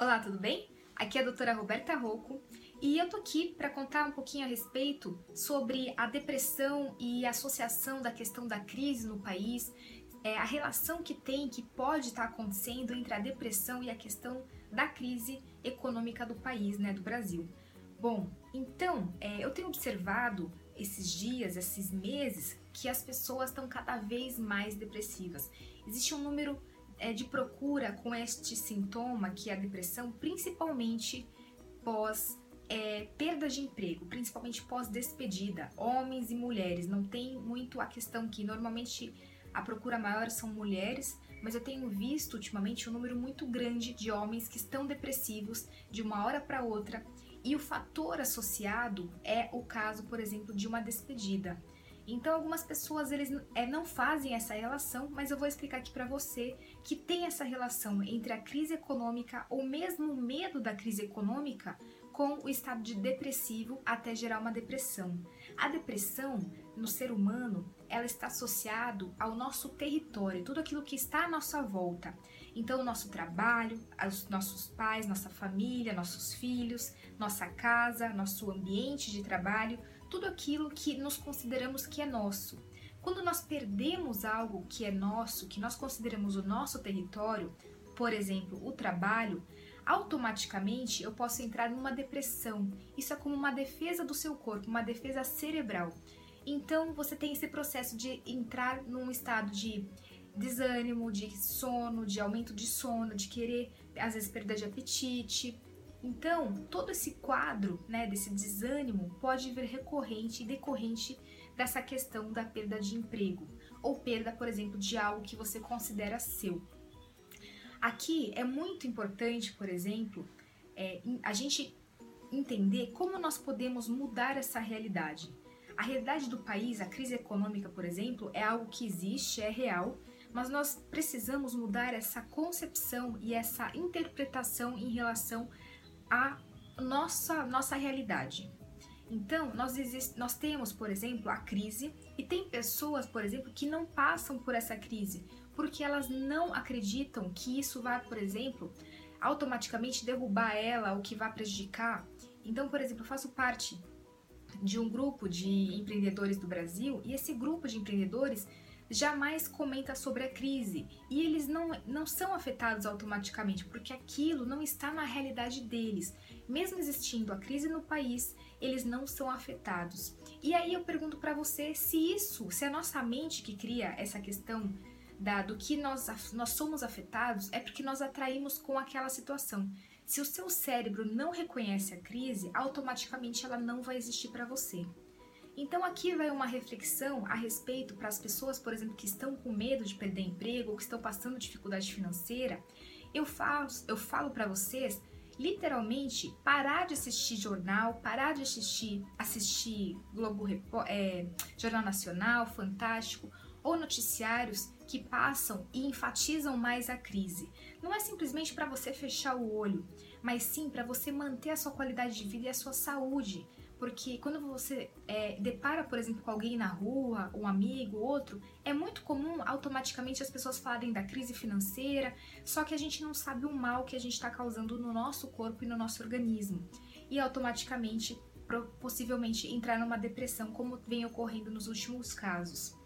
Olá, tudo bem? Aqui é a doutora Roberta Rocco e eu tô aqui para contar um pouquinho a respeito sobre a depressão e a associação da questão da crise no país, é, a relação que tem, que pode estar tá acontecendo entre a depressão e a questão da crise econômica do país, né, do Brasil. Bom, então, é, eu tenho observado esses dias, esses meses, que as pessoas estão cada vez mais depressivas. Existe um número é, de procura com este sintoma, que é a depressão, principalmente pós é, perda de emprego, principalmente pós despedida, homens e mulheres. Não tem muito a questão que normalmente a procura maior são mulheres, mas eu tenho visto ultimamente um número muito grande de homens que estão depressivos de uma hora para outra. E o fator associado é o caso, por exemplo, de uma despedida. Então algumas pessoas eles é, não fazem essa relação, mas eu vou explicar aqui para você que tem essa relação entre a crise econômica ou mesmo o medo da crise econômica com o estado de depressivo até gerar uma depressão. A depressão no ser humano, ela está associado ao nosso território, tudo aquilo que está à nossa volta. Então, o nosso trabalho, os nossos pais, nossa família, nossos filhos, nossa casa, nosso ambiente de trabalho, tudo aquilo que nos consideramos que é nosso. Quando nós perdemos algo que é nosso, que nós consideramos o nosso território, por exemplo, o trabalho, automaticamente eu posso entrar numa depressão. Isso é como uma defesa do seu corpo, uma defesa cerebral. Então você tem esse processo de entrar num estado de desânimo, de sono, de aumento de sono, de querer às vezes perda de apetite, então, todo esse quadro, né, desse desânimo pode vir recorrente e decorrente dessa questão da perda de emprego ou perda, por exemplo, de algo que você considera seu. Aqui é muito importante, por exemplo, é, a gente entender como nós podemos mudar essa realidade. A realidade do país, a crise econômica, por exemplo, é algo que existe, é real, mas nós precisamos mudar essa concepção e essa interpretação em relação a nossa, nossa realidade. Então, nós, nós temos, por exemplo, a crise, e tem pessoas, por exemplo, que não passam por essa crise, porque elas não acreditam que isso vai, por exemplo, automaticamente derrubar ela ou que vai prejudicar. Então, por exemplo, eu faço parte de um grupo de empreendedores do Brasil, e esse grupo de empreendedores jamais comenta sobre a crise e eles não, não são afetados automaticamente porque aquilo não está na realidade deles. Mesmo existindo a crise no país, eles não são afetados. E aí eu pergunto para você se isso, se a nossa mente que cria essa questão da, do que nós, nós somos afetados, é porque nós atraímos com aquela situação. Se o seu cérebro não reconhece a crise, automaticamente ela não vai existir para você. Então aqui vai uma reflexão a respeito para as pessoas, por exemplo, que estão com medo de perder emprego ou que estão passando dificuldade financeira. Eu falo, eu falo para vocês literalmente parar de assistir jornal, parar de assistir, assistir Globo é, Jornal Nacional, Fantástico ou noticiários que passam e enfatizam mais a crise. Não é simplesmente para você fechar o olho, mas sim para você manter a sua qualidade de vida e a sua saúde. Porque quando você é, depara, por exemplo, com alguém na rua, um amigo, outro, é muito comum automaticamente as pessoas falarem da crise financeira, só que a gente não sabe o mal que a gente está causando no nosso corpo e no nosso organismo. E automaticamente, possivelmente, entrar numa depressão, como vem ocorrendo nos últimos casos.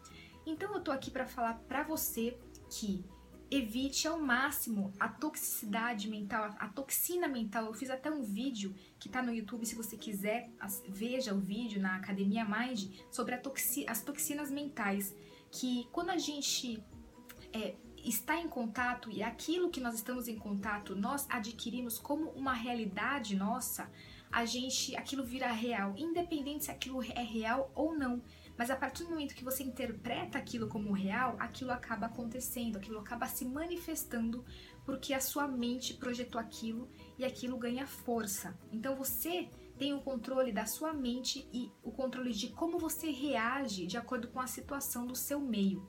Então eu tô aqui para falar para você que evite ao máximo a toxicidade mental, a toxina mental. Eu fiz até um vídeo que está no YouTube, se você quiser, veja o vídeo na Academia Mind sobre toxi, as toxinas mentais, que quando a gente é, está em contato e aquilo que nós estamos em contato nós adquirimos como uma realidade nossa, a gente aquilo vira real, independente se aquilo é real ou não. Mas a partir do momento que você interpreta aquilo como real, aquilo acaba acontecendo, aquilo acaba se manifestando porque a sua mente projetou aquilo e aquilo ganha força. Então você tem o controle da sua mente e o controle de como você reage de acordo com a situação do seu meio.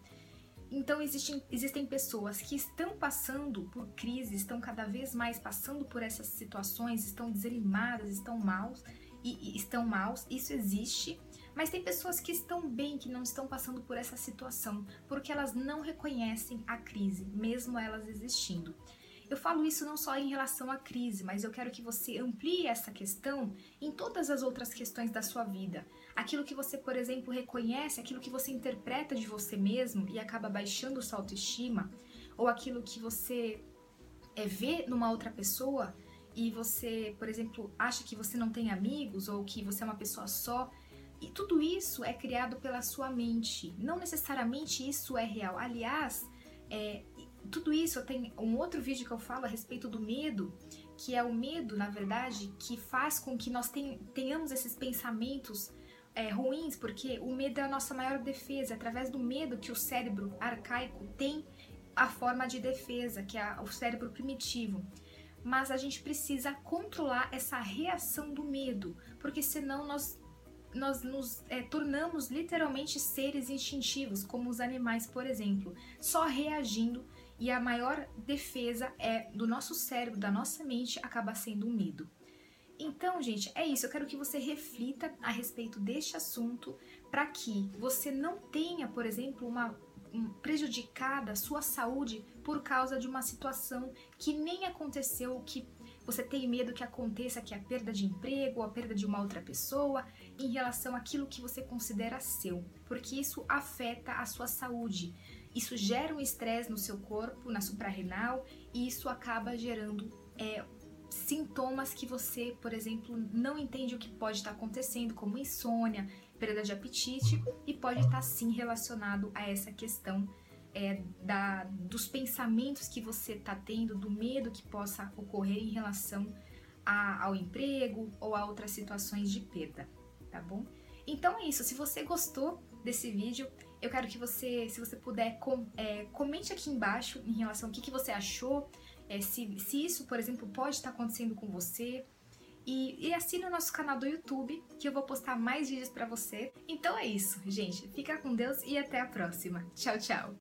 Então existem, existem pessoas que estão passando por crises, estão cada vez mais passando por essas situações, estão desanimadas, estão maus e, e estão maus. Isso existe mas tem pessoas que estão bem, que não estão passando por essa situação, porque elas não reconhecem a crise, mesmo elas existindo. Eu falo isso não só em relação à crise, mas eu quero que você amplie essa questão em todas as outras questões da sua vida. Aquilo que você, por exemplo, reconhece, aquilo que você interpreta de você mesmo e acaba baixando sua autoestima, ou aquilo que você é, vê numa outra pessoa e você, por exemplo, acha que você não tem amigos ou que você é uma pessoa só. E tudo isso é criado pela sua mente. Não necessariamente isso é real. Aliás, é, tudo isso tem um outro vídeo que eu falo a respeito do medo, que é o medo, na verdade, que faz com que nós tenhamos esses pensamentos é, ruins, porque o medo é a nossa maior defesa. É através do medo que o cérebro arcaico tem a forma de defesa, que é o cérebro primitivo. Mas a gente precisa controlar essa reação do medo, porque senão nós nós nos é, tornamos literalmente seres instintivos, como os animais, por exemplo, só reagindo e a maior defesa é do nosso cérebro, da nossa mente, acaba sendo o medo. Então, gente, é isso. Eu quero que você reflita a respeito deste assunto para que você não tenha, por exemplo, uma um, prejudicada sua saúde por causa de uma situação que nem aconteceu, que você tem medo que aconteça, que a perda de emprego, a perda de uma outra pessoa, em relação àquilo que você considera seu, porque isso afeta a sua saúde. Isso gera um estresse no seu corpo, na suprarrenal, e isso acaba gerando é, sintomas que você, por exemplo, não entende o que pode estar acontecendo, como insônia, perda de apetite, e pode estar sim relacionado a essa questão é, da, dos pensamentos que você está tendo, do medo que possa ocorrer em relação a, ao emprego ou a outras situações de perda, tá bom? Então é isso. Se você gostou desse vídeo, eu quero que você, se você puder, com, é, comente aqui embaixo em relação ao que, que você achou, é, se, se isso, por exemplo, pode estar acontecendo com você. E, e assine o nosso canal do YouTube, que eu vou postar mais vídeos para você. Então é isso, gente. Fica com Deus e até a próxima. Tchau, tchau!